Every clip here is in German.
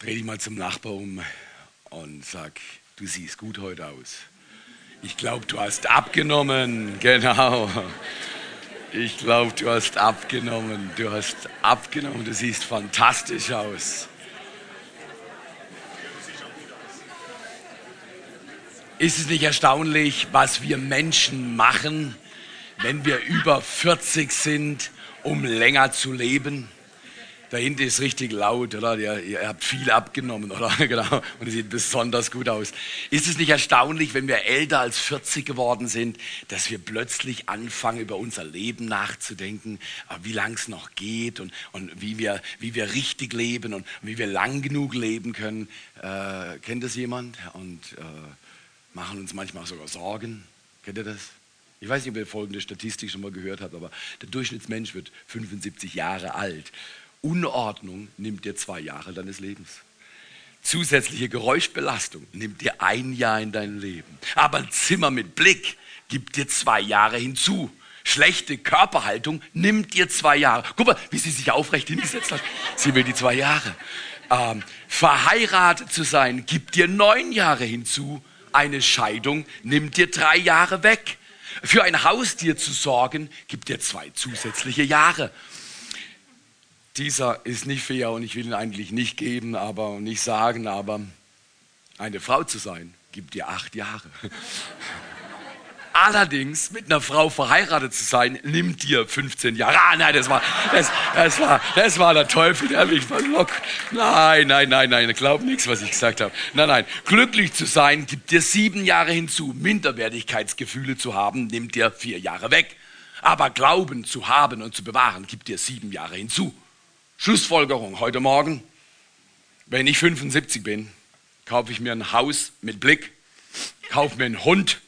Dreh dich mal zum Nachbar um und sag, du siehst gut heute aus. Ich glaube, du hast abgenommen. Genau. Ich glaube, du hast abgenommen. Du hast abgenommen. Du siehst fantastisch aus. Ist es nicht erstaunlich, was wir Menschen machen, wenn wir über 40 sind, um länger zu leben? Da hinten ist richtig laut, oder? Ihr, ihr habt viel abgenommen, oder? Genau. Und es sieht besonders gut aus. Ist es nicht erstaunlich, wenn wir älter als 40 geworden sind, dass wir plötzlich anfangen, über unser Leben nachzudenken, äh, wie lang es noch geht und, und wie, wir, wie wir richtig leben und wie wir lang genug leben können? Äh, kennt das jemand? Und äh, machen uns manchmal sogar Sorgen. Kennt ihr das? Ich weiß nicht, ob ihr folgende Statistik schon mal gehört habt, aber der Durchschnittsmensch wird 75 Jahre alt. Unordnung nimmt dir zwei Jahre deines Lebens. Zusätzliche Geräuschbelastung nimmt dir ein Jahr in deinem Leben. Aber ein Zimmer mit Blick gibt dir zwei Jahre hinzu. Schlechte Körperhaltung nimmt dir zwei Jahre. Guck mal, wie sie sich aufrecht hingesetzt hat. Sie will die zwei Jahre. Ähm, verheiratet zu sein gibt dir neun Jahre hinzu. Eine Scheidung nimmt dir drei Jahre weg. Für ein Haustier zu sorgen gibt dir zwei zusätzliche Jahre dieser ist nicht fair und ich will ihn eigentlich nicht geben, aber nicht sagen, aber eine Frau zu sein, gibt dir acht Jahre. Allerdings mit einer Frau verheiratet zu sein, nimmt dir 15 Jahre. Ah, nein, das war, das, das war, das war der Teufel, der mich verlockt. Nein, nein, nein, nein, glaub nichts, was ich gesagt habe. Nein, nein, glücklich zu sein, gibt dir sieben Jahre hinzu. Minderwertigkeitsgefühle zu haben, nimmt dir vier Jahre weg. Aber Glauben zu haben und zu bewahren, gibt dir sieben Jahre hinzu. Schlussfolgerung heute Morgen, wenn ich 75 bin, kaufe ich mir ein Haus mit Blick, kaufe mir einen Hund,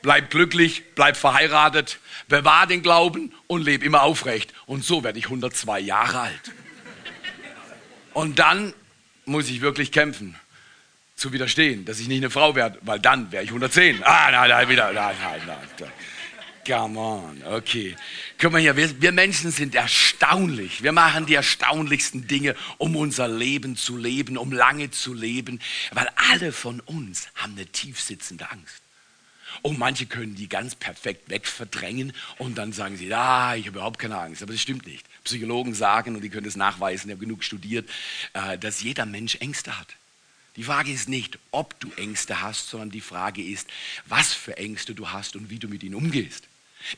bleib glücklich, bleib verheiratet, bewahr den Glauben und lebe immer aufrecht. Und so werde ich 102 Jahre alt. Und dann muss ich wirklich kämpfen, zu widerstehen, dass ich nicht eine Frau werde, weil dann wäre ich 110. Ah, nein, nein, wieder, nein, nein, nein. Come on, okay. Guck mal hier, wir, wir, Menschen sind erstaunlich. Wir machen die erstaunlichsten Dinge, um unser Leben zu leben, um lange zu leben, weil alle von uns haben eine tiefsitzende Angst. Und manche können die ganz perfekt wegverdrängen und dann sagen sie, ah, ich habe überhaupt keine Angst. Aber das stimmt nicht. Psychologen sagen, und die können das nachweisen, ich habe genug studiert, äh, dass jeder Mensch Ängste hat. Die Frage ist nicht, ob du Ängste hast, sondern die Frage ist, was für Ängste du hast und wie du mit ihnen umgehst.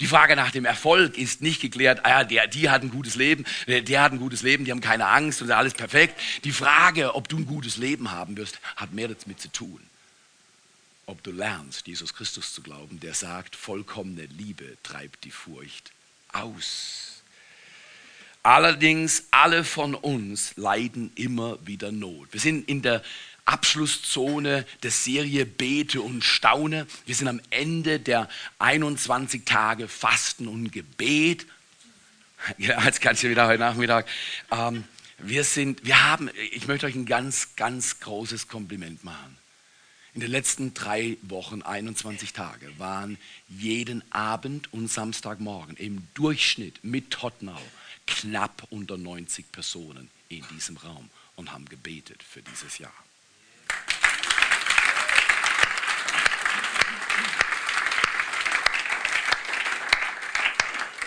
Die Frage nach dem Erfolg ist nicht geklärt, ah, der, die hat ein gutes Leben, der, der hat ein gutes Leben, die haben keine Angst und alles perfekt. Die Frage, ob du ein gutes Leben haben wirst, hat mehr damit zu tun. Ob du lernst, Jesus Christus zu glauben, der sagt, vollkommene Liebe treibt die Furcht aus. Allerdings, alle von uns leiden immer wieder Not. Wir sind in der Abschlusszone der Serie Bete und Staune. Wir sind am Ende der 21 Tage Fasten und Gebet. Ja, jetzt kannst du wieder heute Nachmittag. Ähm, wir sind, wir haben, ich möchte euch ein ganz, ganz großes Kompliment machen. In den letzten drei Wochen, 21 Tage, waren jeden Abend und Samstagmorgen im Durchschnitt mit Tottenau knapp unter 90 Personen in diesem Raum und haben gebetet für dieses Jahr.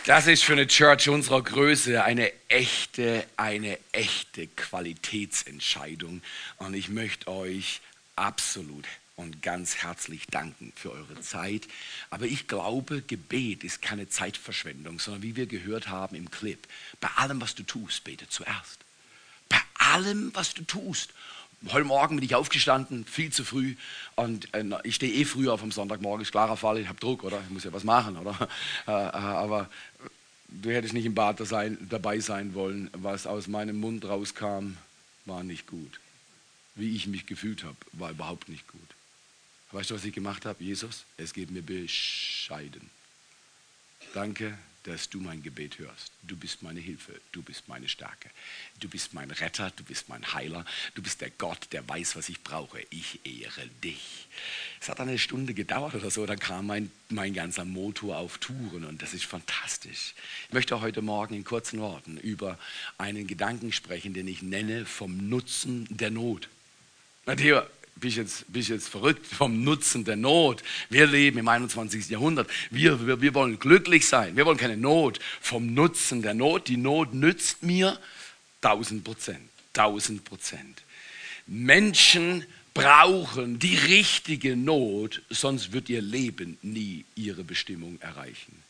Das ist für eine Church unserer Größe eine echte, eine echte Qualitätsentscheidung. Und ich möchte euch absolut und ganz herzlich danken für eure Zeit. Aber ich glaube, Gebet ist keine Zeitverschwendung, sondern wie wir gehört haben im Clip, bei allem, was du tust, bete zuerst. Bei allem, was du tust. Heute Morgen bin ich aufgestanden, viel zu früh. Und äh, ich stehe eh früher auf am Sonntagmorgen, ist klarer Fall. Ich habe Druck, oder? Ich muss ja was machen, oder? Äh, äh, aber du hättest nicht im Bad dabei sein wollen. Was aus meinem Mund rauskam, war nicht gut. Wie ich mich gefühlt habe, war überhaupt nicht gut. Weißt du, was ich gemacht habe? Jesus, es geht mir bescheiden. Danke, dass du mein Gebet hörst. Du bist meine Hilfe, du bist meine Stärke. Du bist mein Retter, du bist mein Heiler, du bist der Gott, der weiß, was ich brauche. Ich ehre dich. Es hat eine Stunde gedauert oder so, dann kam mein, mein ganzer Motor auf Touren und das ist fantastisch. Ich möchte heute Morgen in kurzen Worten über einen Gedanken sprechen, den ich nenne vom Nutzen der Not. Matthias, bist jetzt, bist jetzt verrückt vom Nutzen der Not. Wir leben im 21. Jahrhundert. Wir, wir, wir wollen glücklich sein. Wir wollen keine Not. Vom Nutzen der Not. Die Not nützt mir 1000 Prozent. 1000 Prozent. Menschen brauchen die richtige Not, sonst wird ihr Leben nie ihre Bestimmung erreichen.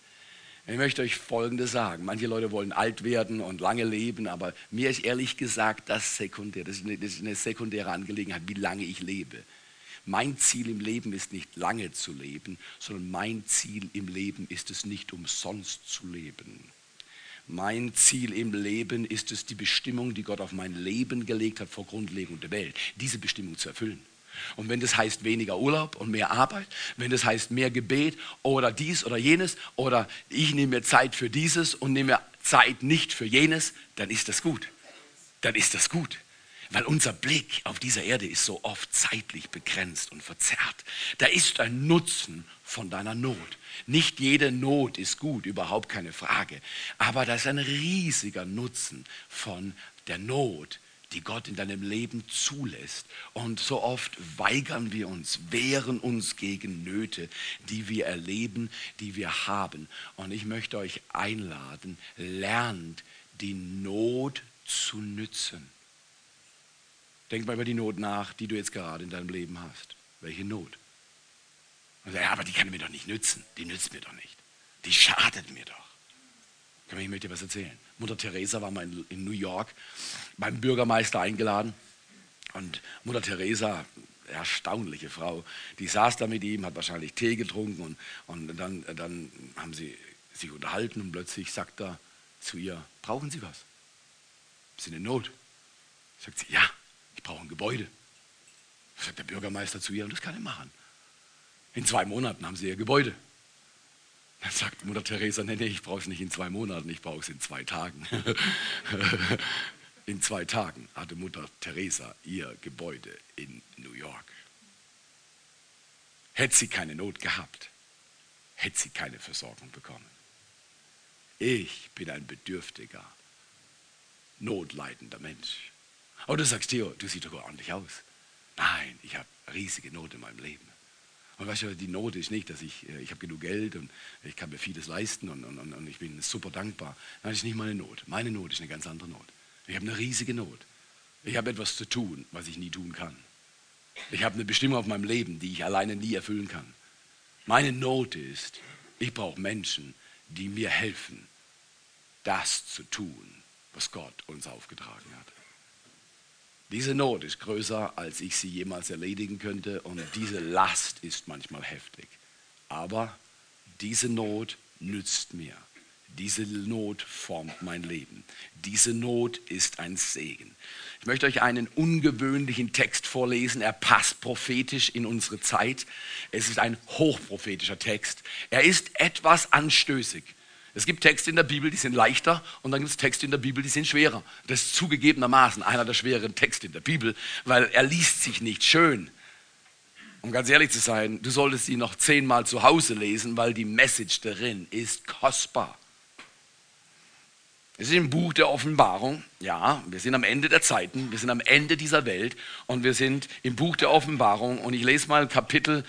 Ich möchte euch Folgendes sagen. Manche Leute wollen alt werden und lange leben, aber mir ist ehrlich gesagt das sekundär. Das ist, eine, das ist eine sekundäre Angelegenheit, wie lange ich lebe. Mein Ziel im Leben ist nicht lange zu leben, sondern mein Ziel im Leben ist es nicht umsonst zu leben. Mein Ziel im Leben ist es, die Bestimmung, die Gott auf mein Leben gelegt hat vor Grundlegung der Welt, diese Bestimmung zu erfüllen. Und wenn das heißt weniger Urlaub und mehr Arbeit, wenn das heißt mehr Gebet oder dies oder jenes oder ich nehme mir Zeit für dieses und nehme Zeit nicht für jenes, dann ist das gut. Dann ist das gut. Weil unser Blick auf dieser Erde ist so oft zeitlich begrenzt und verzerrt. Da ist ein Nutzen von deiner Not. Nicht jede Not ist gut, überhaupt keine Frage. Aber da ist ein riesiger Nutzen von der Not, die Gott in deinem Leben zulässt. Und so oft weigern wir uns, wehren uns gegen Nöte, die wir erleben, die wir haben. Und ich möchte euch einladen, lernt die Not zu nützen. Denk mal über die Not nach, die du jetzt gerade in deinem Leben hast. Welche Not? Und ja, aber die kann mir doch nicht nützen. Die nützt mir doch nicht. Die schadet mir doch. Ich möchte dir was erzählen. Mutter Teresa war mal in New York beim Bürgermeister eingeladen. Und Mutter Teresa, erstaunliche Frau, die saß da mit ihm, hat wahrscheinlich Tee getrunken und, und dann, dann haben sie sich unterhalten und plötzlich sagt er zu ihr, brauchen Sie was? Sie in Not? Sagt sie, ja, ich brauche ein Gebäude. Sagt der Bürgermeister zu ihr, und das kann ich machen. In zwei Monaten haben sie ihr Gebäude. Dann sagt Mutter Teresa, nee, nee, ich brauche es nicht in zwei Monaten, ich brauche es in zwei Tagen. in zwei Tagen hatte Mutter Teresa ihr Gebäude in New York. Hätte sie keine Not gehabt, hätte sie keine Versorgung bekommen. Ich bin ein bedürftiger, notleidender Mensch. Aber du sagst, Theo, du siehst doch ordentlich aus. Nein, ich habe riesige Not in meinem Leben. Und weißt du, die Not ist nicht, dass ich, äh, ich habe genug Geld und ich kann mir vieles leisten und, und, und ich bin super dankbar. Nein, das ist nicht meine Not. Meine Not ist eine ganz andere Not. Ich habe eine riesige Not. Ich habe etwas zu tun, was ich nie tun kann. Ich habe eine Bestimmung auf meinem Leben, die ich alleine nie erfüllen kann. Meine Not ist, ich brauche Menschen, die mir helfen, das zu tun, was Gott uns aufgetragen hat. Diese Not ist größer, als ich sie jemals erledigen könnte und diese Last ist manchmal heftig. Aber diese Not nützt mir. Diese Not formt mein Leben. Diese Not ist ein Segen. Ich möchte euch einen ungewöhnlichen Text vorlesen. Er passt prophetisch in unsere Zeit. Es ist ein hochprophetischer Text. Er ist etwas anstößig. Es gibt Texte in der Bibel, die sind leichter und dann gibt es Texte in der Bibel, die sind schwerer. Das ist zugegebenermaßen einer der schwereren Texte in der Bibel, weil er liest sich nicht schön. Um ganz ehrlich zu sein, du solltest ihn noch zehnmal zu Hause lesen, weil die Message darin ist kostbar. Es ist im Buch der Offenbarung, ja, wir sind am Ende der Zeiten, wir sind am Ende dieser Welt und wir sind im Buch der Offenbarung und ich lese mal Kapitel,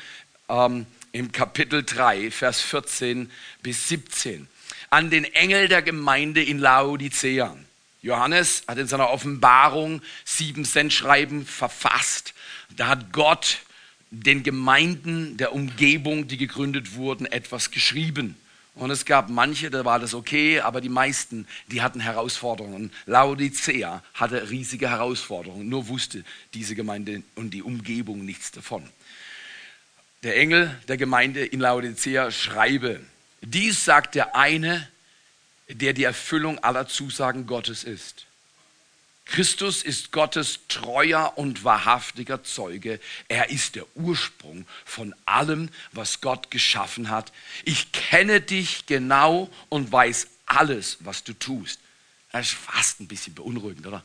ähm, im Kapitel 3, Vers 14 bis 17 an den Engel der Gemeinde in Laodicea. Johannes hat in seiner Offenbarung sieben Sendschreiben verfasst. Da hat Gott den Gemeinden der Umgebung, die gegründet wurden, etwas geschrieben. Und es gab manche, da war das okay, aber die meisten, die hatten Herausforderungen. Laodicea hatte riesige Herausforderungen, nur wusste diese Gemeinde und die Umgebung nichts davon. Der Engel der Gemeinde in Laodicea schreibe, dies sagt der eine, der die Erfüllung aller Zusagen Gottes ist. Christus ist Gottes treuer und wahrhaftiger Zeuge. Er ist der Ursprung von allem, was Gott geschaffen hat. Ich kenne dich genau und weiß alles, was du tust. Das ist fast ein bisschen beunruhigend, oder?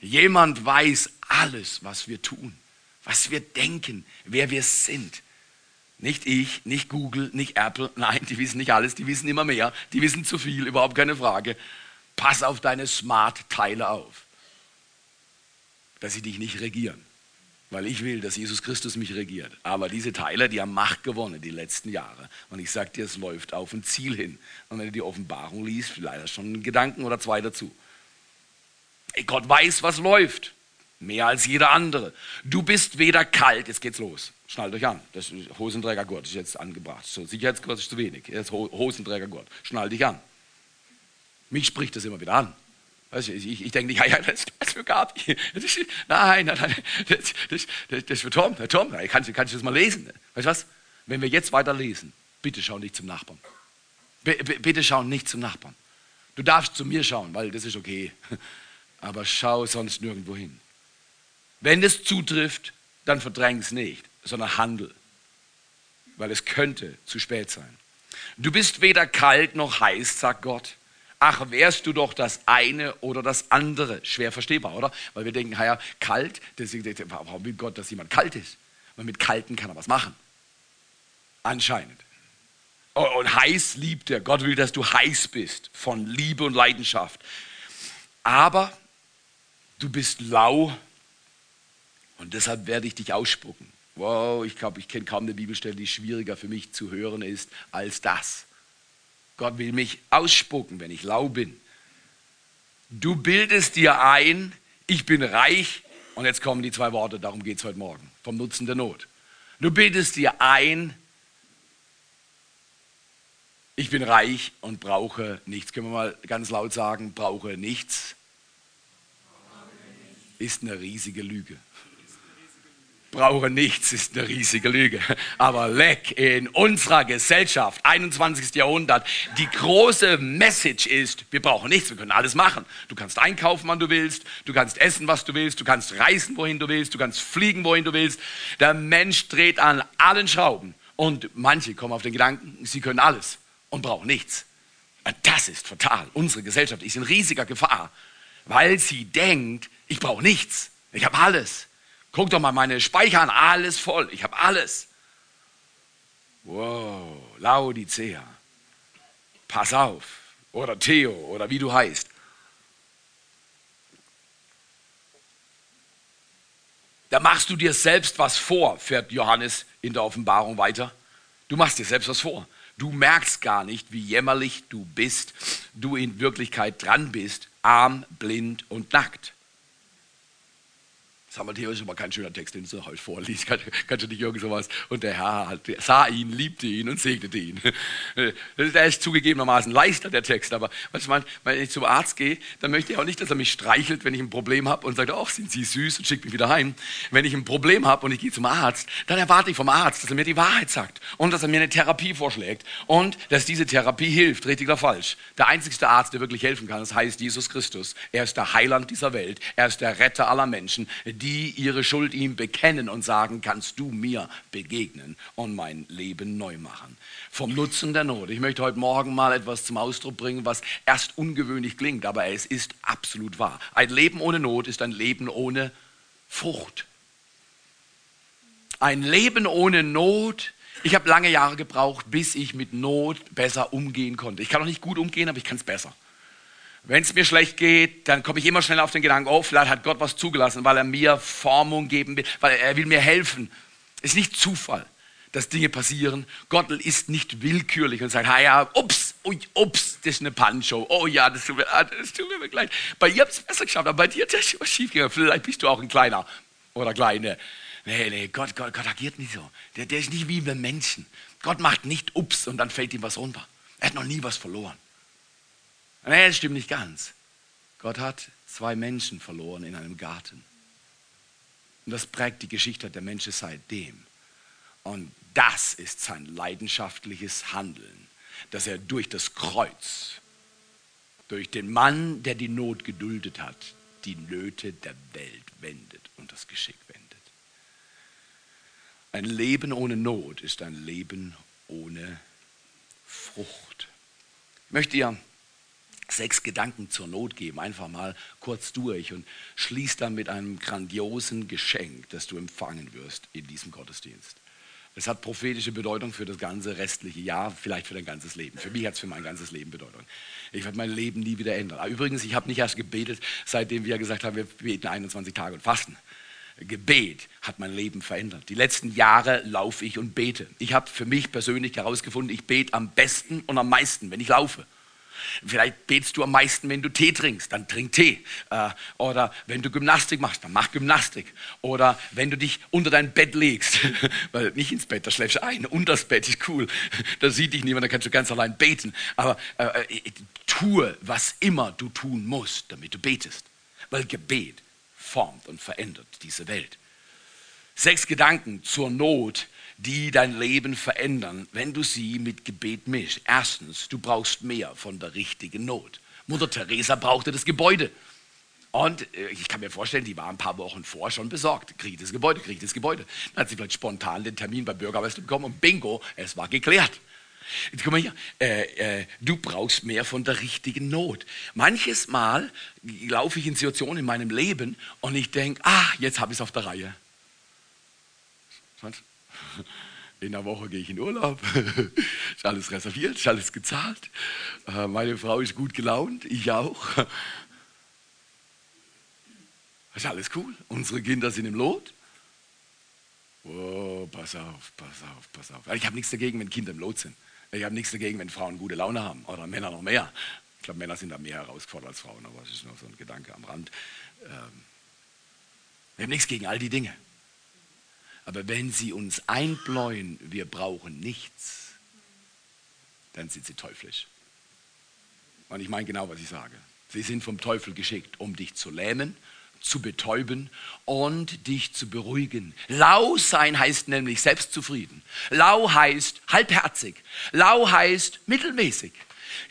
Jemand weiß alles, was wir tun, was wir denken, wer wir sind. Nicht ich, nicht Google, nicht Apple. Nein, die wissen nicht alles, die wissen immer mehr. Die wissen zu viel, überhaupt keine Frage. Pass auf deine Smart-Teile auf, dass sie dich nicht regieren. Weil ich will, dass Jesus Christus mich regiert. Aber diese Teile, die haben Macht gewonnen die letzten Jahre. Und ich sage dir, es läuft auf ein Ziel hin. Und wenn du die Offenbarung liest, vielleicht schon einen Gedanken oder zwei dazu. Gott weiß, was läuft. Mehr als jeder andere. Du bist weder kalt, jetzt geht's los. Schnallt euch an. Das Hosenträgergurt ist jetzt angebracht. So, Sicherheitsgurt ist zu wenig. Jetzt Hosenträgergurt. Schnall dich an. Mich spricht das immer wieder an. Weißt du, ich, ich denke nicht, ja, ja, das ist für Gabi. nein, nein, nein, das, das, das, das ist für Tom. Herr Tom, kannst, kannst du das mal lesen? Weißt du was? Wenn wir jetzt weiter lesen, bitte schau nicht zum Nachbarn. B bitte schau nicht zum Nachbarn. Du darfst zu mir schauen, weil das ist okay. Aber schau sonst nirgendwo hin. Wenn es zutrifft, dann verdräng es nicht, sondern handel. Weil es könnte zu spät sein. Du bist weder kalt noch heiß, sagt Gott. Ach, wärst du doch das eine oder das andere. Schwer verstehbar, oder? Weil wir denken, ja, kalt, deswegen, warum will Gott, dass jemand kalt ist? Weil mit Kalten kann er was machen. Anscheinend. Und heiß liebt er. Gott will, dass du heiß bist von Liebe und Leidenschaft. Aber du bist lau und deshalb werde ich dich ausspucken. Wow, ich glaube, ich kenne kaum eine Bibelstelle, die schwieriger für mich zu hören ist als das. Gott will mich ausspucken, wenn ich lau bin. Du bildest dir ein, ich bin reich. Und jetzt kommen die zwei Worte, darum geht es heute Morgen, vom Nutzen der Not. Du bildest dir ein, ich bin reich und brauche nichts. Können wir mal ganz laut sagen, brauche nichts? Ist eine riesige Lüge brauche nichts, ist eine riesige Lüge. Aber leck, in unserer Gesellschaft, 21. Jahrhundert, die große Message ist, wir brauchen nichts, wir können alles machen. Du kannst einkaufen, wann du willst, du kannst essen, was du willst, du kannst reisen, wohin du willst, du kannst fliegen, wohin du willst. Der Mensch dreht an allen Schrauben. Und manche kommen auf den Gedanken, sie können alles und brauchen nichts. Das ist fatal. Unsere Gesellschaft ist in riesiger Gefahr, weil sie denkt, ich brauche nichts, ich habe alles. Guck doch mal meine Speicher an, alles voll. Ich habe alles. Wow, Laodicea. Pass auf. Oder Theo oder wie du heißt. Da machst du dir selbst was vor, fährt Johannes in der Offenbarung weiter. Du machst dir selbst was vor. Du merkst gar nicht, wie jämmerlich du bist, du in Wirklichkeit dran bist, arm, blind und nackt. Matthäus ist aber kein schöner Text, den du heute vorliest. Kann, kannst du nicht irgend sowas. Und der Herr hat, sah ihn, liebte ihn und segnete ihn. Der ist zugegebenermaßen leichter, der Text. Aber was ich meine, wenn ich zum Arzt gehe, dann möchte ich auch nicht, dass er mich streichelt, wenn ich ein Problem habe und sagt, ach, sind Sie süß und schickt mich wieder heim. Wenn ich ein Problem habe und ich gehe zum Arzt, dann erwarte ich vom Arzt, dass er mir die Wahrheit sagt und dass er mir eine Therapie vorschlägt und dass diese Therapie hilft, richtig oder falsch. Der einzigste Arzt, der wirklich helfen kann, das heißt Jesus Christus. Er ist der Heiland dieser Welt. Er ist der Retter aller Menschen. Die ihre Schuld ihm bekennen und sagen, kannst du mir begegnen und mein Leben neu machen. Vom Nutzen der Not. Ich möchte heute Morgen mal etwas zum Ausdruck bringen, was erst ungewöhnlich klingt, aber es ist absolut wahr. Ein Leben ohne Not ist ein Leben ohne Frucht. Ein Leben ohne Not ich habe lange Jahre gebraucht, bis ich mit Not besser umgehen konnte. Ich kann auch nicht gut umgehen, aber ich kann es besser. Wenn es mir schlecht geht, dann komme ich immer schnell auf den Gedanken, oh, vielleicht hat Gott was zugelassen, weil er mir Formung geben will, weil er will mir helfen. Es ist nicht Zufall, dass Dinge passieren. Gott ist nicht willkürlich und sagt, ha ja, ups, ui, ups, das ist eine Pancho. Oh ja, das tut mir, ah, das tut mir leid. Bei ihr habt es besser geschafft, aber bei dir hat es was schief gegangen. Vielleicht bist du auch ein Kleiner oder Kleine. Nee, nee, Gott, Gott, Gott agiert nicht so. Der, der ist nicht wie wir Menschen. Gott macht nicht ups und dann fällt ihm was runter. Er hat noch nie was verloren. Nee, das stimmt nicht ganz. Gott hat zwei Menschen verloren in einem Garten. Und das prägt die Geschichte der Menschen seitdem. Und das ist sein leidenschaftliches Handeln, dass er durch das Kreuz, durch den Mann, der die Not geduldet hat, die Nöte der Welt wendet und das Geschick wendet. Ein Leben ohne Not ist ein Leben ohne Frucht. Ich möchte dir sechs Gedanken zur Not geben, einfach mal kurz durch und schließ dann mit einem grandiosen Geschenk, das du empfangen wirst in diesem Gottesdienst. Es hat prophetische Bedeutung für das ganze restliche Jahr, vielleicht für dein ganzes Leben. Für mich hat es für mein ganzes Leben Bedeutung. Ich werde mein Leben nie wieder ändern. Ah, übrigens, ich habe nicht erst gebetet, seitdem wir gesagt haben, wir beten 21 Tage und fasten. Gebet hat mein Leben verändert. Die letzten Jahre laufe ich und bete. Ich habe für mich persönlich herausgefunden, ich bete am besten und am meisten, wenn ich laufe. Vielleicht betest du am meisten, wenn du Tee trinkst, dann trink Tee. Äh, oder wenn du Gymnastik machst, dann mach Gymnastik. Oder wenn du dich unter dein Bett legst, weil nicht ins Bett, da schläfst du ein, unter das Bett ist cool. Da sieht dich niemand, da kannst du ganz allein beten. Aber äh, äh, tue, was immer du tun musst, damit du betest. Weil Gebet formt und verändert diese Welt. Sechs Gedanken zur Not, die dein Leben verändern, wenn du sie mit Gebet mischst. Erstens, du brauchst mehr von der richtigen Not. Mutter Teresa brauchte das Gebäude. Und äh, ich kann mir vorstellen, die war ein paar Wochen vor schon besorgt. Krieg das Gebäude, krieg das Gebäude. Dann hat sie vielleicht spontan den Termin beim Bürgermeister bekommen und bingo, es war geklärt. Jetzt guck mal hier, äh, äh, du brauchst mehr von der richtigen Not. Manches Mal laufe ich in Situationen in meinem Leben und ich denke, ah, jetzt habe ich es auf der Reihe. In der Woche gehe ich in Urlaub. ist alles reserviert, ist alles gezahlt. Äh, meine Frau ist gut gelaunt, ich auch. Ist alles cool. Unsere Kinder sind im Lot. Oh, pass auf, pass auf, pass auf. Ich habe nichts dagegen, wenn Kinder im Lot sind. Ich habe nichts dagegen, wenn Frauen gute Laune haben oder Männer noch mehr. Ich glaube, Männer sind da mehr herausgefordert als Frauen, aber das ist nur so ein Gedanke am Rand. Ähm, wir haben nichts gegen all die Dinge. Aber wenn sie uns einbläuen, wir brauchen nichts, dann sind sie teuflisch. Und ich meine genau, was ich sage. Sie sind vom Teufel geschickt, um dich zu lähmen, zu betäuben und dich zu beruhigen. Lau sein heißt nämlich selbstzufrieden. Lau heißt halbherzig. Lau heißt mittelmäßig.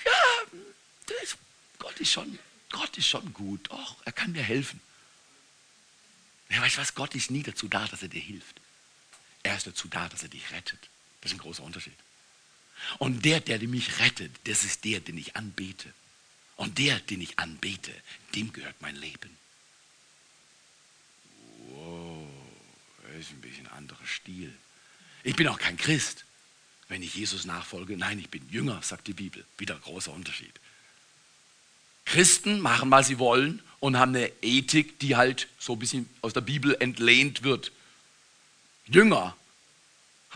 Ja, das, Gott ist schon, Gott ist schon gut. Och, er kann dir helfen. Ja, weißt du was? Gott ist nie dazu da, dass er dir hilft. Ist dazu da, dass er dich rettet. Das ist ein großer Unterschied. Und der, der mich rettet, das ist der, den ich anbete. Und der, den ich anbete, dem gehört mein Leben. Wow, das ist ein bisschen ein anderer Stil. Ich bin auch kein Christ, wenn ich Jesus nachfolge. Nein, ich bin Jünger, sagt die Bibel. Wieder großer Unterschied. Christen machen, was sie wollen und haben eine Ethik, die halt so ein bisschen aus der Bibel entlehnt wird. Jünger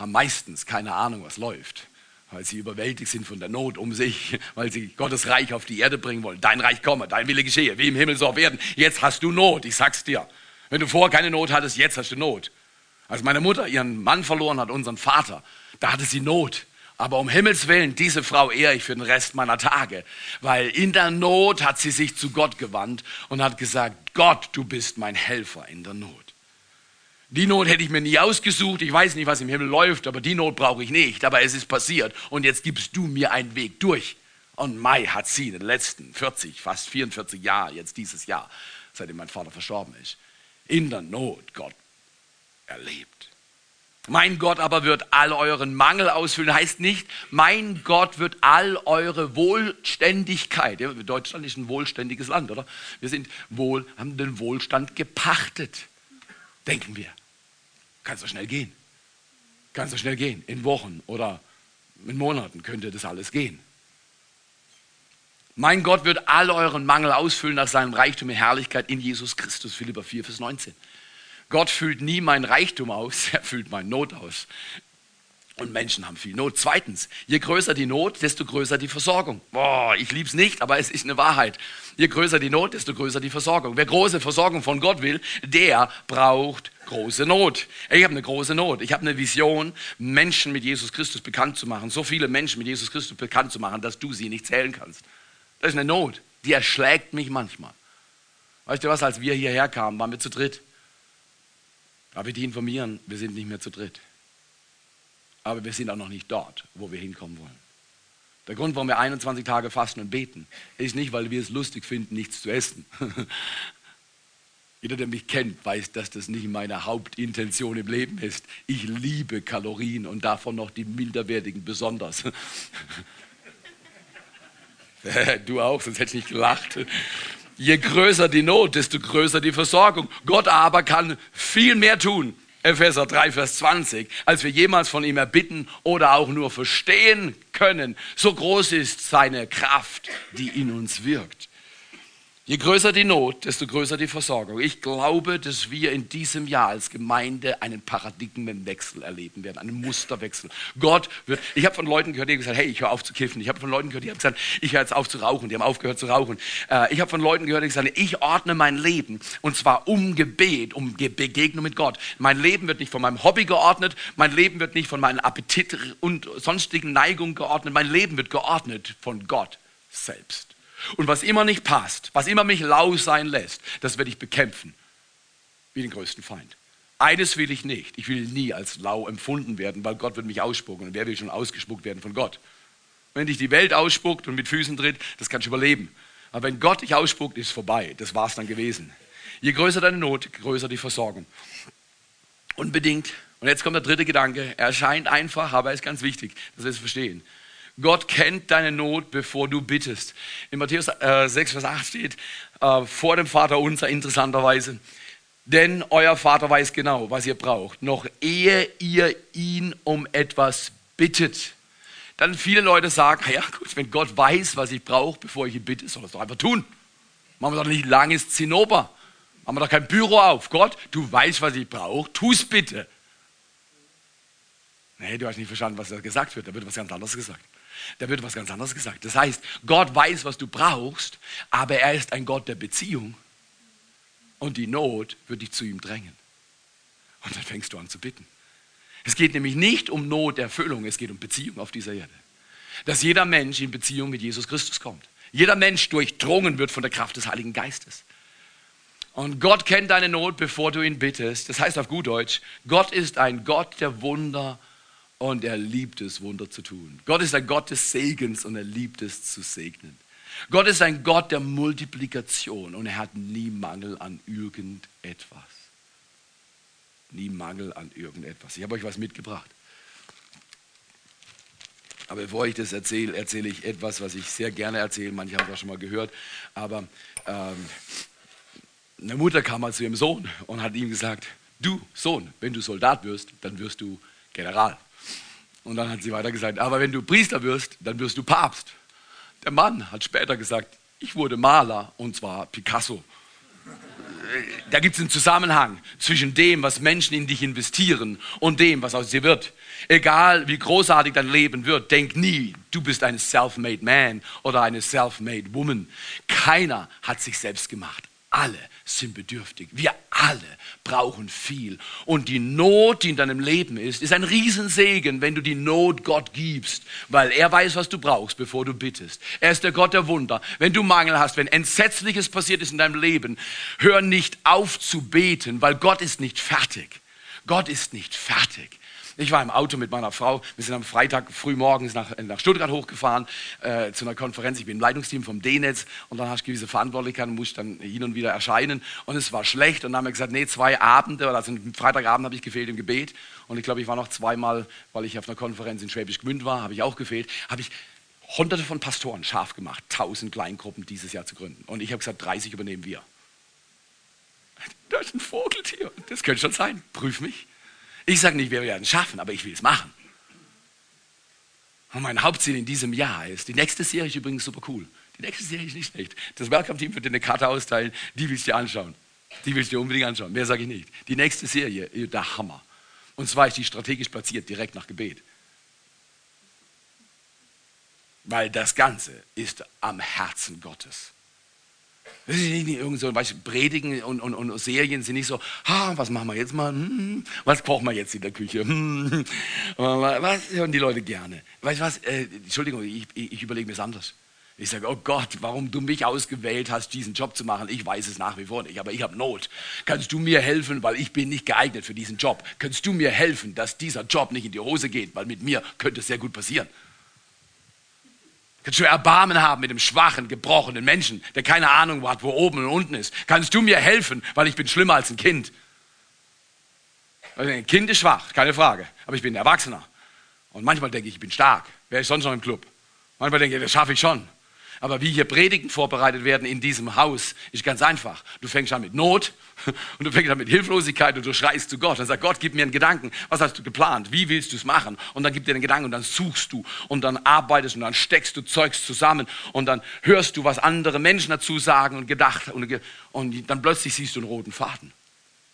haben meistens keine Ahnung, was läuft, weil sie überwältigt sind von der Not um sich, weil sie Gottes Reich auf die Erde bringen wollen. Dein Reich komme, dein Wille geschehe, wie im Himmel so auf Erden. Jetzt hast du Not, ich sag's dir. Wenn du vorher keine Not hattest, jetzt hast du Not. Als meine Mutter ihren Mann verloren hat, unseren Vater, da hatte sie Not. Aber um Himmels Willen, diese Frau ehre ich für den Rest meiner Tage, weil in der Not hat sie sich zu Gott gewandt und hat gesagt, Gott, du bist mein Helfer in der Not. Die Not hätte ich mir nie ausgesucht. Ich weiß nicht, was im Himmel läuft, aber die Not brauche ich nicht. Aber es ist passiert. Und jetzt gibst du mir einen Weg durch. Und Mai hat sie in den letzten 40, fast 44 Jahren, jetzt dieses Jahr, seitdem mein Vater verstorben ist, in der Not Gott erlebt. Mein Gott aber wird all euren Mangel ausfüllen. Heißt nicht, mein Gott wird all eure Wohlständigkeit. Deutschland ist ein wohlständiges Land, oder? Wir sind wohl, haben den Wohlstand gepachtet, denken wir. Kann so schnell gehen. Kann so schnell gehen. In Wochen oder in Monaten könnte das alles gehen. Mein Gott wird all euren Mangel ausfüllen nach seinem Reichtum in Herrlichkeit in Jesus Christus. Philipper 4, Vers 19. Gott füllt nie meinen Reichtum aus, er füllt meine Not aus. Und Menschen haben viel Not. Zweitens, je größer die Not, desto größer die Versorgung. Boah, ich liebe es nicht, aber es ist eine Wahrheit. Je größer die Not, desto größer die Versorgung. Wer große Versorgung von Gott will, der braucht große Not. Ich habe eine große Not. Ich habe eine Vision, Menschen mit Jesus Christus bekannt zu machen. So viele Menschen mit Jesus Christus bekannt zu machen, dass du sie nicht zählen kannst. Das ist eine Not. Die erschlägt mich manchmal. Weißt du was, als wir hierher kamen, waren wir zu dritt. Aber wir die informieren, wir sind nicht mehr zu dritt. Aber wir sind auch noch nicht dort, wo wir hinkommen wollen. Der Grund, warum wir 21 Tage fasten und beten, ist nicht, weil wir es lustig finden, nichts zu essen. Jeder, der mich kennt, weiß, dass das nicht meine Hauptintention im Leben ist. Ich liebe Kalorien und davon noch die minderwertigen besonders. du auch, sonst hätte ich nicht gelacht. Je größer die Not, desto größer die Versorgung. Gott aber kann viel mehr tun, Epheser 3, Vers 20, als wir jemals von ihm erbitten oder auch nur verstehen können. So groß ist seine Kraft, die in uns wirkt. Je größer die Not, desto größer die Versorgung. Ich glaube, dass wir in diesem Jahr als Gemeinde einen Paradigmenwechsel erleben werden, einen Musterwechsel. Gott wird, ich habe von Leuten gehört, die haben gesagt, hey, ich höre auf zu kiffen. Ich habe von Leuten gehört, die haben gesagt, ich höre jetzt auf zu rauchen. Die haben aufgehört zu rauchen. Äh, ich habe von Leuten gehört, die gesagt, ich ordne mein Leben und zwar um Gebet, um Begegnung mit Gott. Mein Leben wird nicht von meinem Hobby geordnet, mein Leben wird nicht von meinen Appetit und sonstigen Neigungen geordnet, mein Leben wird geordnet von Gott selbst. Und was immer nicht passt, was immer mich lau sein lässt, das werde ich bekämpfen. Wie den größten Feind. Eines will ich nicht. Ich will nie als lau empfunden werden, weil Gott wird mich ausspucken. Und wer will schon ausgespuckt werden von Gott? Wenn dich die Welt ausspuckt und mit Füßen tritt, das kannst du überleben. Aber wenn Gott dich ausspuckt, ist es vorbei. Das war es dann gewesen. Je größer deine Not, größer die Versorgung. Unbedingt. Und jetzt kommt der dritte Gedanke. Er scheint einfach, aber er ist ganz wichtig, dass wir es verstehen. Gott kennt deine Not, bevor du bittest. In Matthäus äh, 6, Vers 8 steht, äh, vor dem Vater unser interessanterweise, denn euer Vater weiß genau, was ihr braucht, noch ehe ihr ihn um etwas bittet. Dann viele Leute sagen, ja gut, wenn Gott weiß, was ich brauche, bevor ich ihn bitte, soll er es doch einfach tun. Machen wir doch nicht langes Zinnober. Machen wir doch kein Büro auf. Gott, du weißt, was ich brauche, tu es bitte. Nee, du hast nicht verstanden, was da gesagt wird. Da wird was ganz anderes gesagt. Da wird was ganz anderes gesagt. Das heißt, Gott weiß, was du brauchst, aber er ist ein Gott der Beziehung. Und die Not wird dich zu ihm drängen. Und dann fängst du an zu bitten. Es geht nämlich nicht um Noterfüllung, es geht um Beziehung auf dieser Erde. Dass jeder Mensch in Beziehung mit Jesus Christus kommt. Jeder Mensch durchdrungen wird von der Kraft des Heiligen Geistes. Und Gott kennt deine Not, bevor du ihn bittest. Das heißt auf gut Deutsch, Gott ist ein Gott der Wunder und er liebt es, Wunder zu tun. Gott ist ein Gott des Segens und er liebt es zu segnen. Gott ist ein Gott der Multiplikation und er hat nie Mangel an irgendetwas. Nie Mangel an irgendetwas. Ich habe euch was mitgebracht. Aber bevor ich das erzähle, erzähle ich etwas, was ich sehr gerne erzähle. Manche haben es auch schon mal gehört. Aber ähm, eine Mutter kam mal zu ihrem Sohn und hat ihm gesagt, du Sohn, wenn du Soldat wirst, dann wirst du General. Und dann hat sie weiter gesagt, aber wenn du Priester wirst, dann wirst du Papst. Der Mann hat später gesagt, ich wurde Maler und zwar Picasso. Da gibt es einen Zusammenhang zwischen dem, was Menschen in dich investieren und dem, was aus dir wird. Egal wie großartig dein Leben wird, denk nie, du bist ein self-made man oder eine self-made woman. Keiner hat sich selbst gemacht alle sind bedürftig. Wir alle brauchen viel. Und die Not, die in deinem Leben ist, ist ein Riesensegen, wenn du die Not Gott gibst, weil er weiß, was du brauchst, bevor du bittest. Er ist der Gott der Wunder. Wenn du Mangel hast, wenn Entsetzliches passiert ist in deinem Leben, hör nicht auf zu beten, weil Gott ist nicht fertig. Gott ist nicht fertig. Ich war im Auto mit meiner Frau. Wir sind am Freitag früh morgens nach, nach Stuttgart hochgefahren äh, zu einer Konferenz. Ich bin im Leitungsteam vom D-Netz und dann hast du gewisse Verantwortlichkeiten musst dann hin und wieder erscheinen. Und es war schlecht. Und dann haben wir gesagt, nee, zwei Abende, also Freitagabend habe ich gefehlt im Gebet. Und ich glaube, ich war noch zweimal, weil ich auf einer Konferenz in Schwäbisch Gmünd war, habe ich auch gefehlt. Habe ich hunderte von Pastoren scharf gemacht, tausend Kleingruppen dieses Jahr zu gründen. Und ich habe gesagt, 30 übernehmen wir. Da ist ein Vogeltier. Das könnte schon sein. Prüf mich. Ich sage nicht, wir werden es schaffen, aber ich will es machen. Und mein Hauptziel in diesem Jahr ist, die nächste Serie ist übrigens super cool. Die nächste Serie ist nicht schlecht. Das Welcome-Team wird dir eine Karte austeilen, die willst du dir anschauen. Die willst du dir unbedingt anschauen. Mehr sage ich nicht. Die nächste Serie, der Hammer. Und zwar ist die strategisch platziert, direkt nach Gebet. Weil das Ganze ist am Herzen Gottes. Das ist irgend so, weißt, Predigen und, und, und, Serien sind nicht so, ah, was machen wir jetzt mal? Hm, was kochen wir jetzt in der Küche? Hm, was hören die Leute gerne? Weißt du was? Äh, Entschuldigung, ich, ich, ich überlege mir es anders. Ich sage, oh Gott, warum du mich ausgewählt hast, diesen Job zu machen, ich weiß es nach wie vor nicht, aber ich habe Not. Kannst du mir helfen, weil ich bin nicht geeignet für diesen Job? Kannst du mir helfen, dass dieser Job nicht in die Hose geht, weil mit mir könnte es sehr gut passieren? Kannst du Erbarmen haben mit dem schwachen, gebrochenen Menschen, der keine Ahnung hat, wo oben und unten ist? Kannst du mir helfen, weil ich bin schlimmer als ein Kind? Also ein Kind ist schwach, keine Frage. Aber ich bin ein Erwachsener. Und manchmal denke ich, ich bin stark. Wer ist sonst noch im Club? Manchmal denke ich, das schaffe ich schon. Aber wie hier Predigten vorbereitet werden in diesem Haus, ist ganz einfach. Du fängst an mit Not und du fängst an mit Hilflosigkeit und du schreist zu Gott. Dann sagt Gott, gib mir einen Gedanken. Was hast du geplant? Wie willst du es machen? Und dann gibt dir einen Gedanken und dann suchst du und dann arbeitest und dann steckst du Zeugs zusammen und dann hörst du, was andere Menschen dazu sagen und gedacht und, und dann plötzlich siehst du einen roten Faden.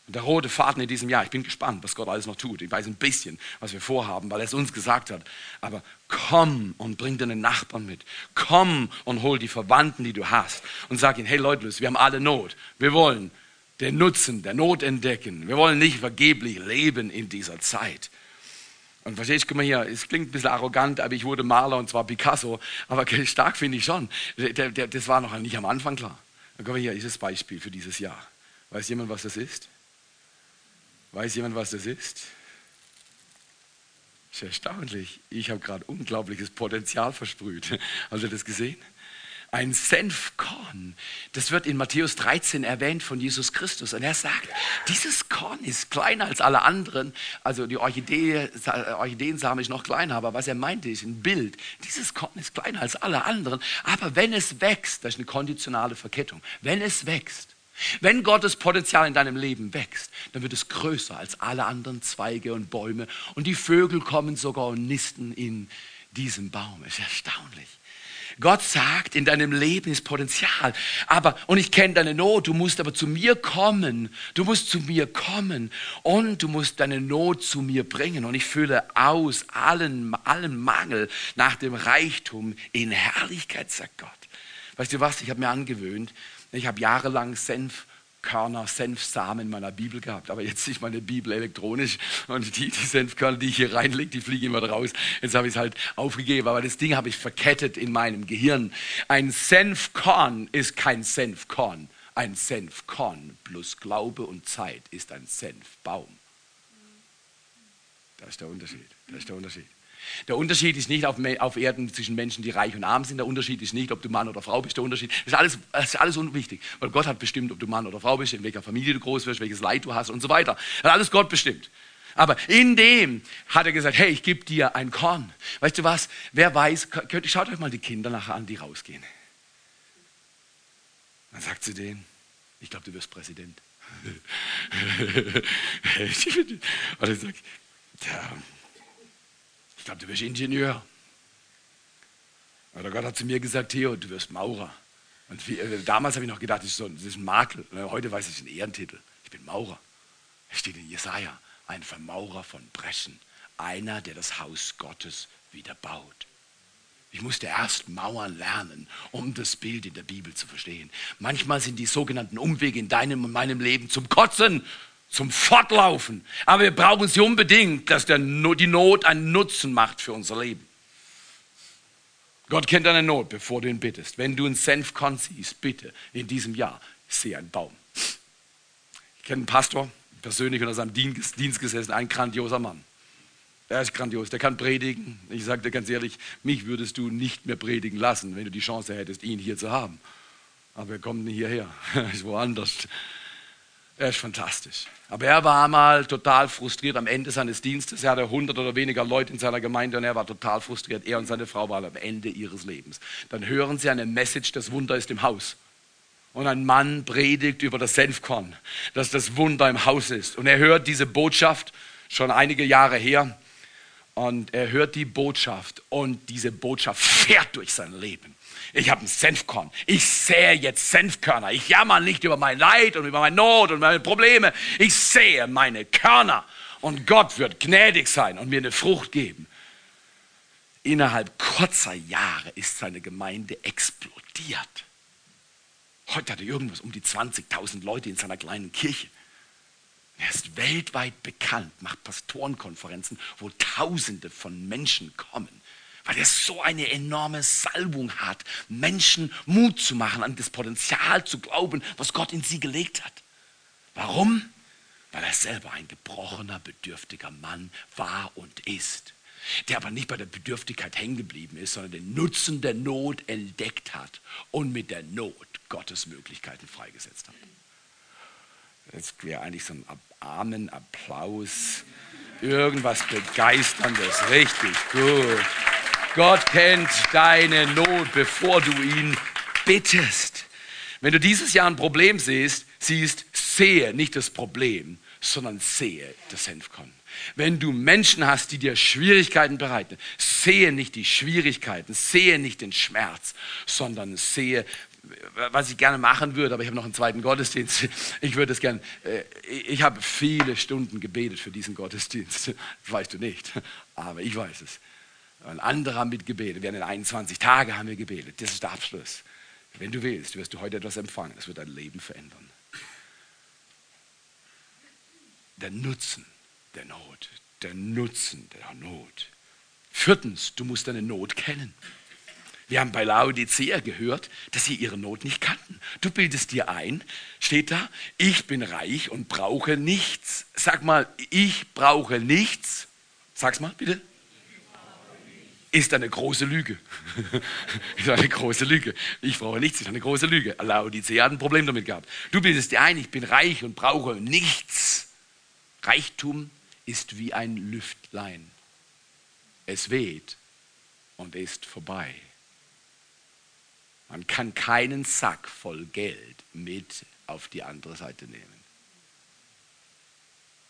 Der rote Faden in diesem Jahr, ich bin gespannt, was Gott alles noch tut. Ich weiß ein bisschen, was wir vorhaben, weil er es uns gesagt hat. Aber komm und bring deinen Nachbarn mit. Komm und hol die Verwandten, die du hast. Und sag ihnen, hey Leute, wir haben alle Not. Wir wollen den Nutzen der Not entdecken. Wir wollen nicht vergeblich leben in dieser Zeit. Und verstehst du, guck mal hier, es klingt ein bisschen arrogant, aber ich wurde Maler und zwar Picasso. Aber stark finde ich schon. Das war noch nicht am Anfang klar. Guck mal hier, ist das Beispiel für dieses Jahr. Weiß jemand, was das ist? Weiß jemand, was das ist? Ist erstaunlich. Ich habe gerade unglaubliches Potenzial versprüht. Habt ihr das gesehen? Ein Senfkorn. Das wird in Matthäus 13 erwähnt von Jesus Christus. Und er sagt, dieses Korn ist kleiner als alle anderen. Also die Orchidee, Orchideensame ist noch kleiner, aber was er meinte, ist ein Bild. Dieses Korn ist kleiner als alle anderen. Aber wenn es wächst, das ist eine konditionale Verkettung. Wenn es wächst, wenn Gottes Potenzial in deinem Leben wächst, dann wird es größer als alle anderen Zweige und Bäume. Und die Vögel kommen sogar und nisten in diesem Baum. Ist erstaunlich. Gott sagt, in deinem Leben ist Potenzial. Aber, und ich kenne deine Not, du musst aber zu mir kommen. Du musst zu mir kommen und du musst deine Not zu mir bringen. Und ich fülle aus allen, allen Mangel nach dem Reichtum in Herrlichkeit, sagt Gott. Weißt du was, ich habe mir angewöhnt, ich habe jahrelang Senfkörner, Senfsamen in meiner Bibel gehabt, aber jetzt ist meine Bibel elektronisch und die, die Senfkörner, die ich hier reinlege, die fliegen immer raus. Jetzt habe ich es halt aufgegeben, aber das Ding habe ich verkettet in meinem Gehirn. Ein Senfkorn ist kein Senfkorn. Ein Senfkorn plus Glaube und Zeit ist ein Senfbaum. Das ist der Unterschied. Das ist der Unterschied. Der Unterschied ist nicht auf, auf, Erden zwischen Menschen, die reich und arm sind. Der Unterschied ist nicht, ob du Mann oder Frau bist. Der Unterschied ist alles, ist alles unwichtig. Weil Gott hat bestimmt, ob du Mann oder Frau bist, in welcher Familie du groß wirst, welches Leid du hast und so weiter. Hat alles Gott bestimmt. Aber in dem hat er gesagt, hey, ich gebe dir ein Korn. Weißt du was? Wer weiß, schaut euch mal die Kinder nachher an, die rausgehen. Dann sagt sie denen, ich glaube, du wirst Präsident. und er sagt, ja, glaube, du wirst Ingenieur. Oder Gott hat zu mir gesagt, Theo, du wirst Maurer. Und wie, äh, damals habe ich noch gedacht, das ist, so, das ist ein Makel. Heute weiß ich, ein Ehrentitel. Ich bin Maurer. Es steht in Jesaja, ein Vermaurer von Breschen. Einer, der das Haus Gottes wieder baut. Ich musste erst Mauern lernen, um das Bild in der Bibel zu verstehen. Manchmal sind die sogenannten Umwege in deinem und meinem Leben zum Kotzen zum Fortlaufen. Aber wir brauchen sie unbedingt, dass der, die Not einen Nutzen macht für unser Leben. Gott kennt deine Not, bevor du ihn bittest. Wenn du einen Senfkorn siehst, bitte in diesem Jahr, sehe einen Baum. Ich kenne einen Pastor, persönlich unter seinem Dienst gesessen, ein grandioser Mann. Er ist grandios, der kann predigen. Ich sage dir ganz ehrlich, mich würdest du nicht mehr predigen lassen, wenn du die Chance hättest, ihn hier zu haben. Aber er kommt nicht hierher, er ist woanders. Er ist fantastisch. Aber er war mal total frustriert am Ende seines Dienstes. Er hatte 100 oder weniger Leute in seiner Gemeinde und er war total frustriert. Er und seine Frau waren am Ende ihres Lebens. Dann hören sie eine Message, das Wunder ist im Haus. Und ein Mann predigt über das Senfkorn, dass das Wunder im Haus ist. Und er hört diese Botschaft schon einige Jahre her. Und er hört die Botschaft und diese Botschaft fährt durch sein Leben ich habe ein Senfkorn. Ich sähe jetzt Senfkörner. Ich jammer nicht über mein Leid und über meine Not und meine Probleme. Ich sähe meine Körner. Und Gott wird gnädig sein und mir eine Frucht geben. Innerhalb kurzer Jahre ist seine Gemeinde explodiert. Heute hat er irgendwas um die 20.000 Leute in seiner kleinen Kirche. Er ist weltweit bekannt, macht Pastorenkonferenzen, wo Tausende von Menschen kommen weil er so eine enorme Salbung hat, Menschen Mut zu machen, an das Potenzial zu glauben, was Gott in sie gelegt hat. Warum? Weil er selber ein gebrochener, bedürftiger Mann war und ist. der aber nicht bei der Bedürftigkeit hängen geblieben ist, sondern den Nutzen der Not entdeckt hat und mit der Not Gottes Möglichkeiten freigesetzt hat. Jetzt wäre eigentlich so ein Amen, Applaus, irgendwas Begeisterndes, richtig gut. Gott kennt deine Not, bevor du ihn bittest. Wenn du dieses Jahr ein Problem siehst, siehst, sehe nicht das Problem, sondern sehe das Senfkorn. Wenn du Menschen hast, die dir Schwierigkeiten bereiten, sehe nicht die Schwierigkeiten, sehe nicht den Schmerz, sondern sehe, was ich gerne machen würde, aber ich habe noch einen zweiten Gottesdienst. Ich würde es gerne, äh, ich habe viele Stunden gebetet für diesen Gottesdienst. Das weißt du nicht, aber ich weiß es. Und andere haben mitgebetet. Wir haben 21 Tage haben wir gebetet. Das ist der Abschluss. Wenn du willst, wirst du heute etwas empfangen. Das wird dein Leben verändern. Der Nutzen der Not. Der Nutzen der Not. Viertens, du musst deine Not kennen. Wir haben bei Laodicea gehört, dass sie ihre Not nicht kannten. Du bildest dir ein, steht da, ich bin reich und brauche nichts. Sag mal, ich brauche nichts. Sag's mal, bitte. Ist eine große Lüge. ist eine große Lüge. Ich brauche nichts, ist eine große Lüge. Laodicea hat ein Problem damit gehabt. Du bildest dir ein, ich bin reich und brauche nichts. Reichtum ist wie ein Lüftlein. Es weht und ist vorbei. Man kann keinen Sack voll Geld mit auf die andere Seite nehmen.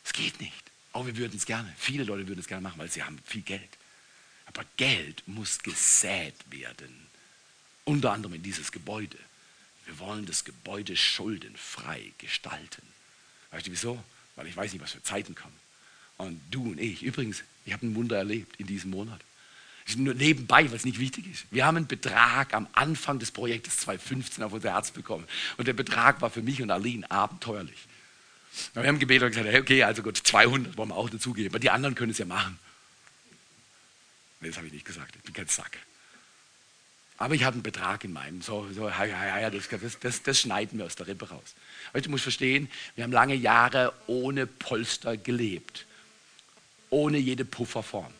Es geht nicht. Auch wir würden es gerne. Viele Leute würden es gerne machen, weil sie haben viel Geld. Aber Geld muss gesät werden. Unter anderem in dieses Gebäude. Wir wollen das Gebäude schuldenfrei gestalten. Weißt du wieso? Weil ich weiß nicht, was für Zeiten kommen. Und du und ich, übrigens, ich habe ein Wunder erlebt in diesem Monat. Nur nebenbei, weil es nicht wichtig ist. Wir haben einen Betrag am Anfang des Projektes 2015 auf unser Herz bekommen. Und der Betrag war für mich und Aline abenteuerlich. Wir haben gebetet und gesagt, okay, also gut, 200 wollen wir auch dazugeben. Aber die anderen können es ja machen. Nee, das habe ich nicht gesagt. Ich bin kein Sack. Aber ich habe einen Betrag in meinem. So, so ja, ja, ja, das, das, das, schneiden wir aus der Rippe raus. Weißt, du musst verstehen, wir haben lange Jahre ohne Polster gelebt ohne jede Pufferform.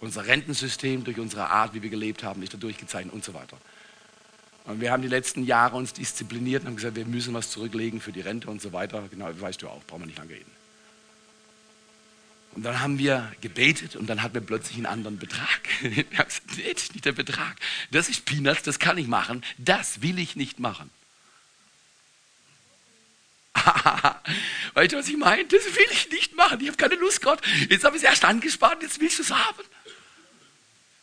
Unser Rentensystem durch unsere Art, wie wir gelebt haben, ist da durchgezeichnet und so weiter. Und wir haben die letzten Jahre uns diszipliniert und haben gesagt, wir müssen was zurücklegen für die Rente und so weiter. Genau, weißt du auch, brauchen wir nicht lange reden. Und dann haben wir gebetet und dann hatten wir plötzlich einen anderen Betrag. Wir haben gesagt, nee, das ist nicht der Betrag. Das ist Peanuts, das kann ich machen. Das will ich nicht machen. weißt du, was ich meine? Das will ich nicht machen. Ich habe keine Lust, Gott. Jetzt habe ich es erst angespart, jetzt willst du es haben.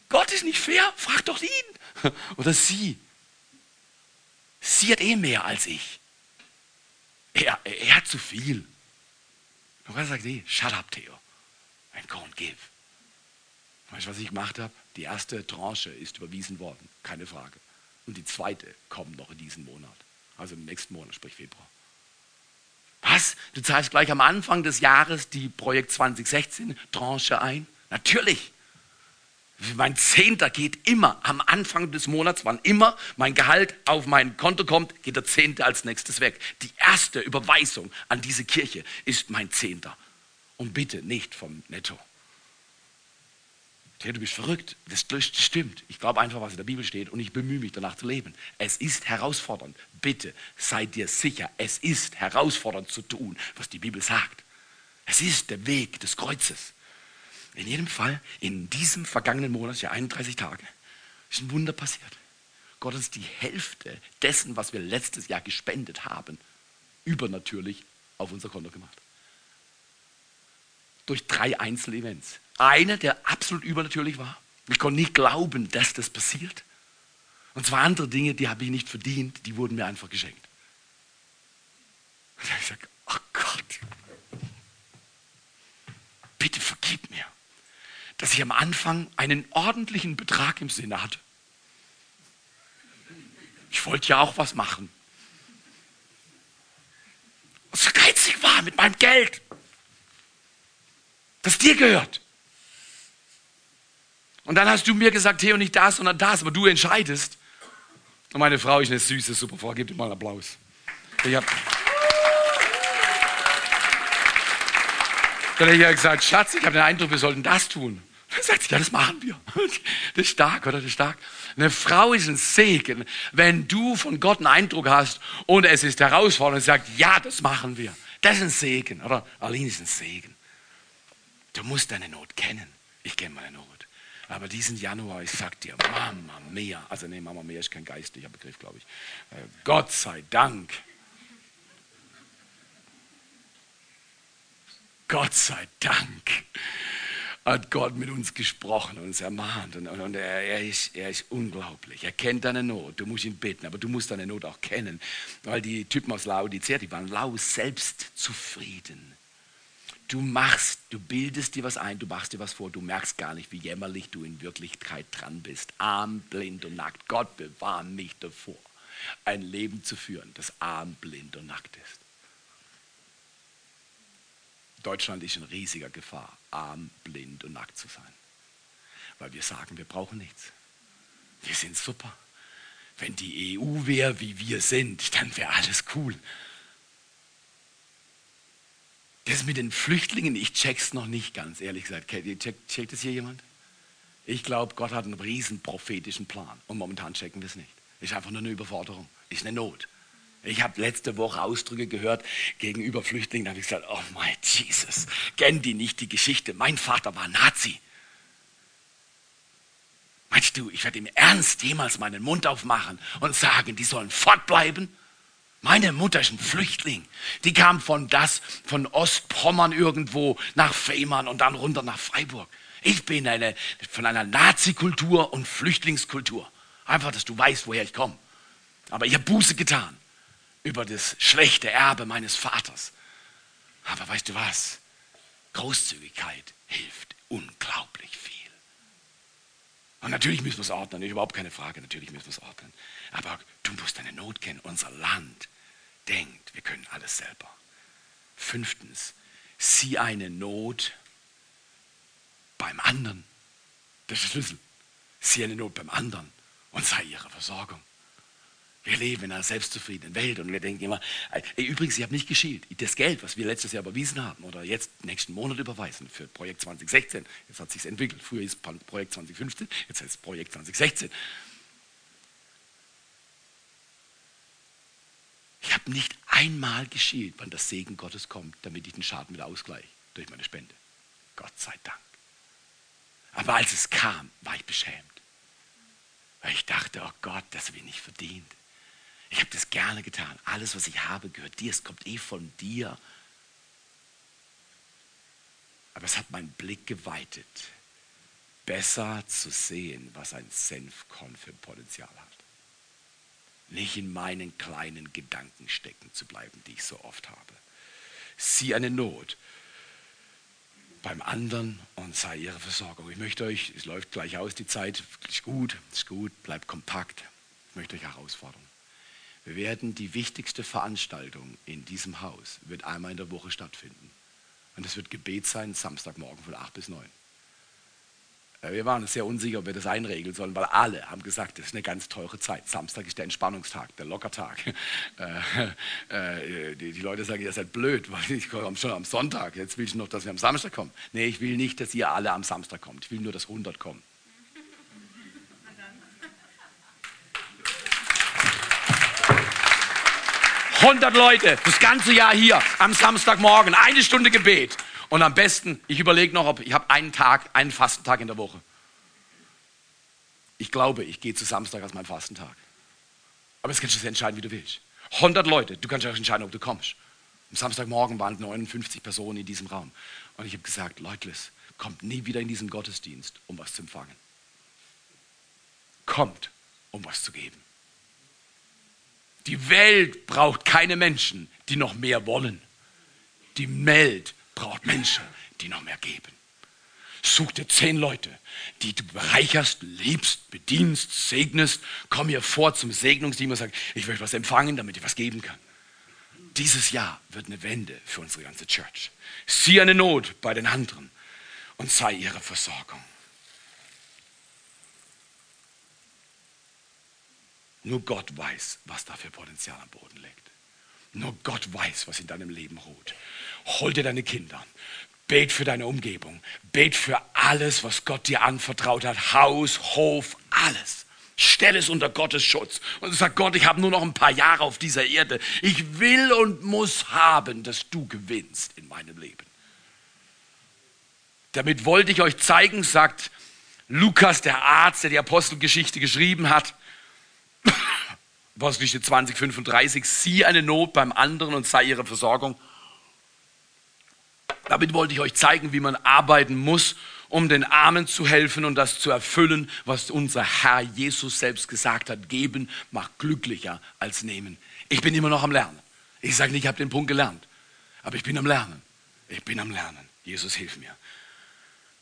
Gott ist nicht fair, frag doch ihn. Oder sie. Sie hat eh mehr als ich. Er, er hat zu viel. Und Gott sagt, nee, shut up, Theo. And go and give. Weißt du, was ich gemacht habe? Die erste Tranche ist überwiesen worden, keine Frage. Und die zweite kommt noch in diesem Monat. Also im nächsten Monat, sprich Februar. Was? Du zahlst gleich am Anfang des Jahres die Projekt 2016 Tranche ein? Natürlich. Mein Zehnter geht immer am Anfang des Monats, wann immer mein Gehalt auf mein Konto kommt, geht der Zehnte als nächstes weg. Die erste Überweisung an diese Kirche ist mein Zehnter. Und bitte nicht vom Netto. Ja, du bist verrückt. Das stimmt. Ich glaube einfach, was in der Bibel steht und ich bemühe mich danach zu leben. Es ist herausfordernd. Bitte sei dir sicher, es ist herausfordernd zu tun, was die Bibel sagt. Es ist der Weg des Kreuzes. In jedem Fall, in diesem vergangenen Monat, ja 31 Tage, ist ein Wunder passiert. Gott hat uns die Hälfte dessen, was wir letztes Jahr gespendet haben, übernatürlich auf unser Konto gemacht. Durch drei Einzelevents. Einer, der absolut übernatürlich war. Ich konnte nicht glauben, dass das passiert. Und zwei andere Dinge, die habe ich nicht verdient, die wurden mir einfach geschenkt. Und ich sage, oh Gott, bitte vergib mir, dass ich am Anfang einen ordentlichen Betrag im Sinne hatte. Ich wollte ja auch was machen. Und so geizig war mit meinem Geld, das dir gehört. Und dann hast du mir gesagt, Theo, nicht das, sondern das, aber du entscheidest. Und meine Frau ist eine süße, super Frau, gib dir mal einen Applaus. Ich hab, dann habe ich gesagt, Schatz, ich habe den Eindruck, wir sollten das tun. Dann sagt sie, ja, das machen wir. Das ist stark, oder? Das ist stark. Eine Frau ist ein Segen, wenn du von Gott einen Eindruck hast und es ist herausfordernd und sagt, ja, das machen wir. Das ist ein Segen, oder? Aline ist ein Segen. Du musst deine Not kennen. Ich kenne meine Not. Aber diesen Januar, ich sag dir, Mama Mia, also nee, Mama Mia ist kein geistlicher Begriff, glaube ich. Äh, Gott sei Dank. Gott sei Dank hat Gott mit uns gesprochen und uns ermahnt. Und, und, und er, er, ist, er ist unglaublich. Er kennt deine Not. Du musst ihn bitten, aber du musst deine Not auch kennen. Weil die Typen aus Laodicea, die waren lau selbstzufrieden. Du machst, du bildest dir was ein, du machst dir was vor, du merkst gar nicht, wie jämmerlich du in Wirklichkeit dran bist. Arm, blind und nackt. Gott bewahre mich davor, ein Leben zu führen, das arm, blind und nackt ist. Deutschland ist in riesiger Gefahr, arm, blind und nackt zu sein. Weil wir sagen, wir brauchen nichts. Wir sind super. Wenn die EU wäre, wie wir sind, dann wäre alles cool. Das mit den Flüchtlingen, ich check's noch nicht ganz, ehrlich gesagt. Checkt, checkt das hier jemand? Ich glaube, Gott hat einen riesen prophetischen Plan und momentan checken wir es nicht. Ist einfach nur eine Überforderung, ist eine Not. Ich habe letzte Woche Ausdrücke gehört gegenüber Flüchtlingen, da habe ich gesagt, oh mein Jesus, kennen die nicht die Geschichte? Mein Vater war Nazi. Meinst du, ich werde im Ernst jemals meinen Mund aufmachen und sagen, die sollen fortbleiben? Meine Mutter ist ein Flüchtling. Die kam von das, von Ostpommern irgendwo nach Fehmarn und dann runter nach Freiburg. Ich bin eine, von einer Nazi-Kultur und Flüchtlingskultur. Einfach, dass du weißt, woher ich komme. Aber ich habe Buße getan über das schlechte Erbe meines Vaters. Aber weißt du was? Großzügigkeit hilft unglaublich viel. Und natürlich müssen wir es ordnen, überhaupt keine Frage, natürlich müssen wir es ordnen. Aber du musst deine Not kennen. Unser Land denkt, wir können alles selber. Fünftens, sieh eine Not beim anderen. Das ist Schlüssel. Sieh eine Not beim anderen und sei ihre Versorgung. Wir leben in einer selbstzufriedenen Welt und wir denken immer, ey, übrigens, ich habe nicht geschielt. Das Geld, was wir letztes Jahr überwiesen haben oder jetzt nächsten Monat überweisen für Projekt 2016, jetzt hat sich entwickelt. Früher ist Projekt 2015, jetzt heißt es Projekt 2016. Ich habe nicht einmal geschielt, wann das Segen Gottes kommt, damit ich den Schaden wieder ausgleiche durch meine Spende. Gott sei Dank. Aber als es kam, war ich beschämt. Weil ich dachte, oh Gott, das habe ich nicht verdient. Ich habe das gerne getan. Alles, was ich habe, gehört dir. Es kommt eh von dir. Aber es hat meinen Blick geweitet, besser zu sehen, was ein Senfkorn für Potenzial hat. Nicht in meinen kleinen Gedanken stecken zu bleiben, die ich so oft habe. Sieh eine Not beim anderen und sei ihre Versorgung. Ich möchte euch, es läuft gleich aus, die Zeit ist gut, ist gut, bleibt kompakt. Ich möchte euch herausfordern. Wir werden die wichtigste Veranstaltung in diesem Haus, wird einmal in der Woche stattfinden. Und es wird Gebet sein, Samstagmorgen von 8 bis 9. Äh, wir waren sehr unsicher, ob wir das einregeln sollen, weil alle haben gesagt, das ist eine ganz teure Zeit. Samstag ist der Entspannungstag, der Lockertag. Äh, äh, die, die, Leute sagen, ihr seid blöd, weil ich komme schon am Sonntag. Jetzt will ich noch, dass wir am Samstag kommen. Nee, ich will nicht, dass ihr alle am Samstag kommt. Ich will nur, dass 100 kommen. 100 Leute, das ganze Jahr hier am Samstagmorgen, eine Stunde Gebet. Und am besten, ich überlege noch, ob ich habe einen Tag, einen Fastentag in der Woche. Ich glaube, ich gehe zu Samstag als mein Fastentag. Aber das kannst du entscheiden, wie du willst. 100 Leute, du kannst auch entscheiden, ob du kommst. Am Samstagmorgen waren 59 Personen in diesem Raum. Und ich habe gesagt, Leute, kommt nie wieder in diesen Gottesdienst, um was zu empfangen. Kommt, um was zu geben. Die Welt braucht keine Menschen, die noch mehr wollen. Die Welt braucht Menschen, die noch mehr geben. Such dir zehn Leute, die du bereicherst, liebst, bedienst, segnest. Komm hier vor zum Segnungsteam und sag, ich möchte was empfangen, damit ich was geben kann. Dieses Jahr wird eine Wende für unsere ganze Church. Sieh eine Not bei den anderen und sei ihre Versorgung. Nur Gott weiß, was da für Potenzial am Boden liegt. Nur Gott weiß, was in deinem Leben ruht. Hol dir deine Kinder, Bet für deine Umgebung. Bet für alles, was Gott dir anvertraut hat. Haus, Hof, alles. Stell es unter Gottes Schutz und sag Gott, ich habe nur noch ein paar Jahre auf dieser Erde. Ich will und muss haben, dass du gewinnst in meinem Leben. Damit wollte ich euch zeigen, sagt Lukas, der Arzt, der die Apostelgeschichte geschrieben hat, Apostelgeschichte 20, 35, sieh eine Not beim anderen und sei ihre Versorgung. Damit wollte ich euch zeigen, wie man arbeiten muss, um den Armen zu helfen und das zu erfüllen, was unser Herr Jesus selbst gesagt hat. Geben macht glücklicher als nehmen. Ich bin immer noch am Lernen. Ich sage nicht, ich habe den Punkt gelernt, aber ich bin am Lernen. Ich bin am Lernen. Jesus, hilf mir.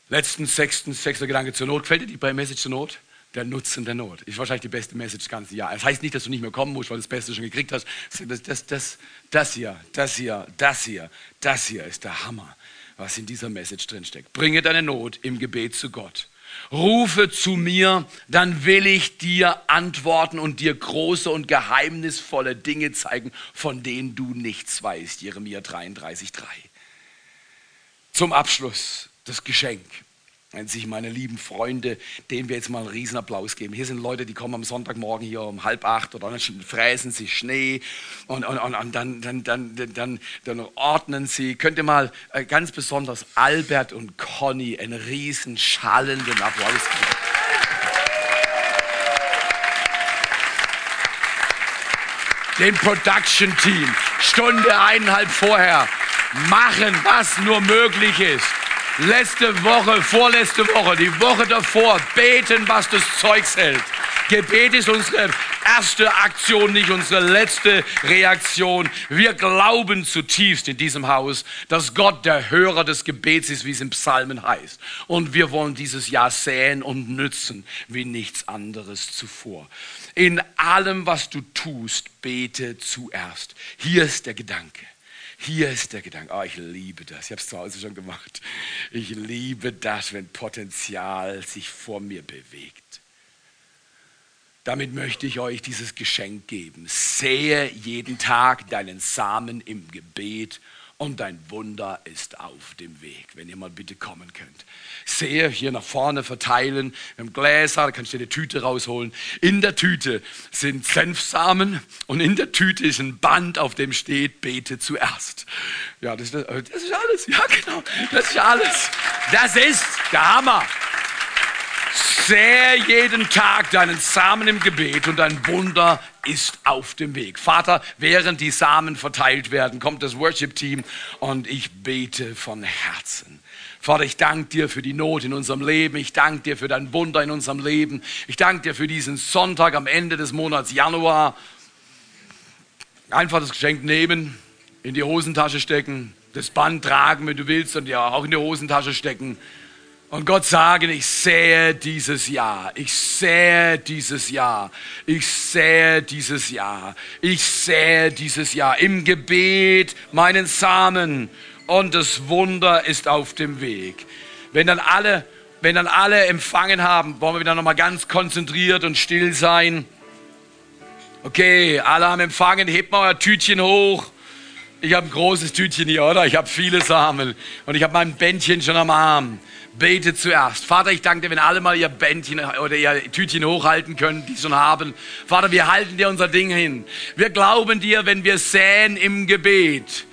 Letzten sechsten, sechster Gedanke zur Not. Fällt dir die bei Message zur Not? Der Nutzen der Not. Ist wahrscheinlich die beste Message das ganze Jahr. Das heißt nicht, dass du nicht mehr kommen musst, weil du das Beste schon gekriegt hast. Das, das, das, das hier, das hier, das hier, das hier ist der Hammer was in dieser Message drinsteckt. Bringe deine Not im Gebet zu Gott. Rufe zu mir, dann will ich dir antworten und dir große und geheimnisvolle Dinge zeigen, von denen du nichts weißt. Jeremia 33,3. Zum Abschluss das Geschenk wenn sich meine lieben Freunde, denen wir jetzt mal einen Riesenapplaus geben. Hier sind Leute, die kommen am Sonntagmorgen hier um halb acht oder dann fräsen sie Schnee und, und, und, und dann, dann, dann, dann, dann, ordnen sie. Könnt ihr mal äh, ganz besonders Albert und Conny einen riesen schallenden Applaus geben. Dem Production Team, Stunde eineinhalb vorher, machen, was nur möglich ist letzte Woche, vorletzte Woche, die Woche davor beten, was das Zeugs hält. Gebet ist unsere erste Aktion, nicht unsere letzte Reaktion. Wir glauben zutiefst in diesem Haus, dass Gott der Hörer des Gebets ist, wie es im Psalmen heißt. Und wir wollen dieses Jahr säen und nützen wie nichts anderes zuvor. In allem, was du tust, bete zuerst. Hier ist der Gedanke. Hier ist der Gedanke. Oh, ich liebe das. Ich habe es zu Hause schon gemacht. Ich liebe das, wenn Potenzial sich vor mir bewegt. Damit möchte ich euch dieses Geschenk geben. Sehe jeden Tag deinen Samen im Gebet und dein Wunder ist auf dem Weg, wenn ihr mal bitte kommen könnt. Sehe hier nach vorne verteilen, wir haben Gläser, da kannst du dir eine Tüte rausholen. In der Tüte sind Senfsamen und in der Tüte ist ein Band, auf dem steht, bete zuerst. Ja, das, das ist alles, ja genau, das ist alles. Das ist der Hammer. Sähe jeden Tag deinen Samen im Gebet und dein Wunder ist auf dem Weg. Vater, während die Samen verteilt werden, kommt das Worship-Team und ich bete von Herzen. Vater, ich danke dir für die Not in unserem Leben. Ich danke dir für dein Wunder in unserem Leben. Ich danke dir für diesen Sonntag am Ende des Monats Januar. Einfach das Geschenk nehmen, in die Hosentasche stecken, das Band tragen, wenn du willst, und ja auch in die Hosentasche stecken und Gott sagen, ich sähe dieses Jahr, ich sähe dieses Jahr, ich sähe dieses Jahr, ich sähe dieses Jahr im Gebet meinen Samen und das Wunder ist auf dem Weg. Wenn dann alle, wenn dann alle empfangen haben, wollen wir wieder nochmal ganz konzentriert und still sein. Okay, alle haben empfangen, hebt mal euer Tütchen hoch. Ich habe ein großes Tütchen hier, oder? Ich habe viele Samen und ich habe mein Bändchen schon am Arm bete zuerst. Vater, ich danke dir, wenn alle mal ihr Bändchen oder ihr Tütchen hochhalten können, die schon haben. Vater, wir halten dir unser Ding hin. Wir glauben dir, wenn wir säen im Gebet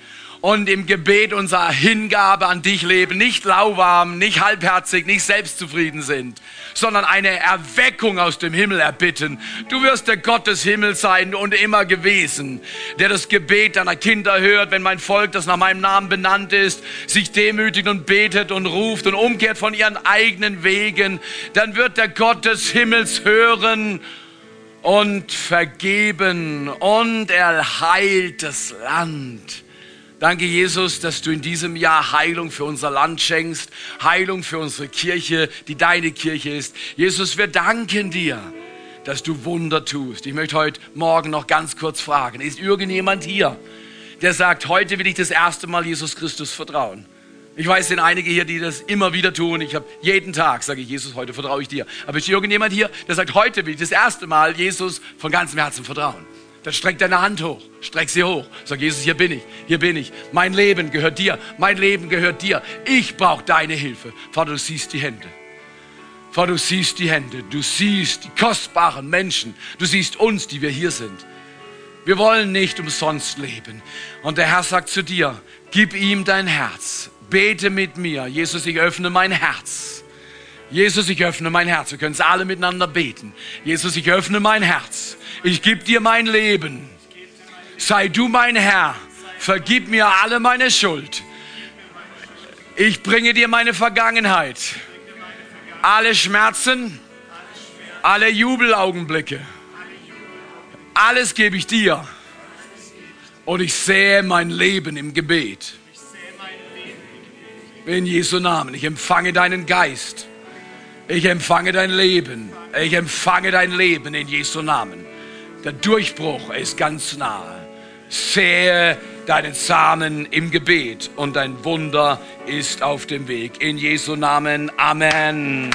und im Gebet unserer Hingabe an dich leben, nicht lauwarm, nicht halbherzig, nicht selbstzufrieden sind, sondern eine Erweckung aus dem Himmel erbitten. Du wirst der Gott des Himmels sein und immer gewesen, der das Gebet deiner Kinder hört, wenn mein Volk, das nach meinem Namen benannt ist, sich demütigt und betet und ruft und umkehrt von ihren eigenen Wegen, dann wird der Gott des Himmels hören und vergeben und er heilt das Land. Danke, Jesus, dass du in diesem Jahr Heilung für unser Land schenkst, Heilung für unsere Kirche, die deine Kirche ist. Jesus, wir danken dir, dass du Wunder tust. Ich möchte heute Morgen noch ganz kurz fragen, ist irgendjemand hier, der sagt, heute will ich das erste Mal Jesus Christus vertrauen? Ich weiß, es sind einige hier, die das immer wieder tun. Ich habe jeden Tag, sage ich, Jesus, heute vertraue ich dir. Aber ist irgendjemand hier, der sagt, heute will ich das erste Mal Jesus von ganzem Herzen vertrauen? Dann streck deine Hand hoch, streck sie hoch. Sag Jesus, hier bin ich, hier bin ich. Mein Leben gehört dir, mein Leben gehört dir. Ich brauche deine Hilfe. Vater, du siehst die Hände. Vater, du siehst die Hände, du siehst die kostbaren Menschen, du siehst uns, die wir hier sind. Wir wollen nicht umsonst leben. Und der Herr sagt zu dir, gib ihm dein Herz, bete mit mir. Jesus, ich öffne mein Herz. Jesus, ich öffne mein Herz. Wir können es alle miteinander beten. Jesus, ich öffne mein Herz. Ich gebe dir mein Leben. Sei du mein Herr. Vergib mir alle meine Schuld. Ich bringe dir meine Vergangenheit. Alle Schmerzen, alle Jubelaugenblicke. Alles gebe ich dir. Und ich sehe mein Leben im Gebet. In Jesu Namen. Ich empfange deinen Geist. Ich empfange dein Leben. Ich empfange dein Leben in Jesu Namen. Der Durchbruch ist ganz nahe. Sehe deinen Samen im Gebet und dein Wunder ist auf dem Weg. In Jesu Namen. Amen.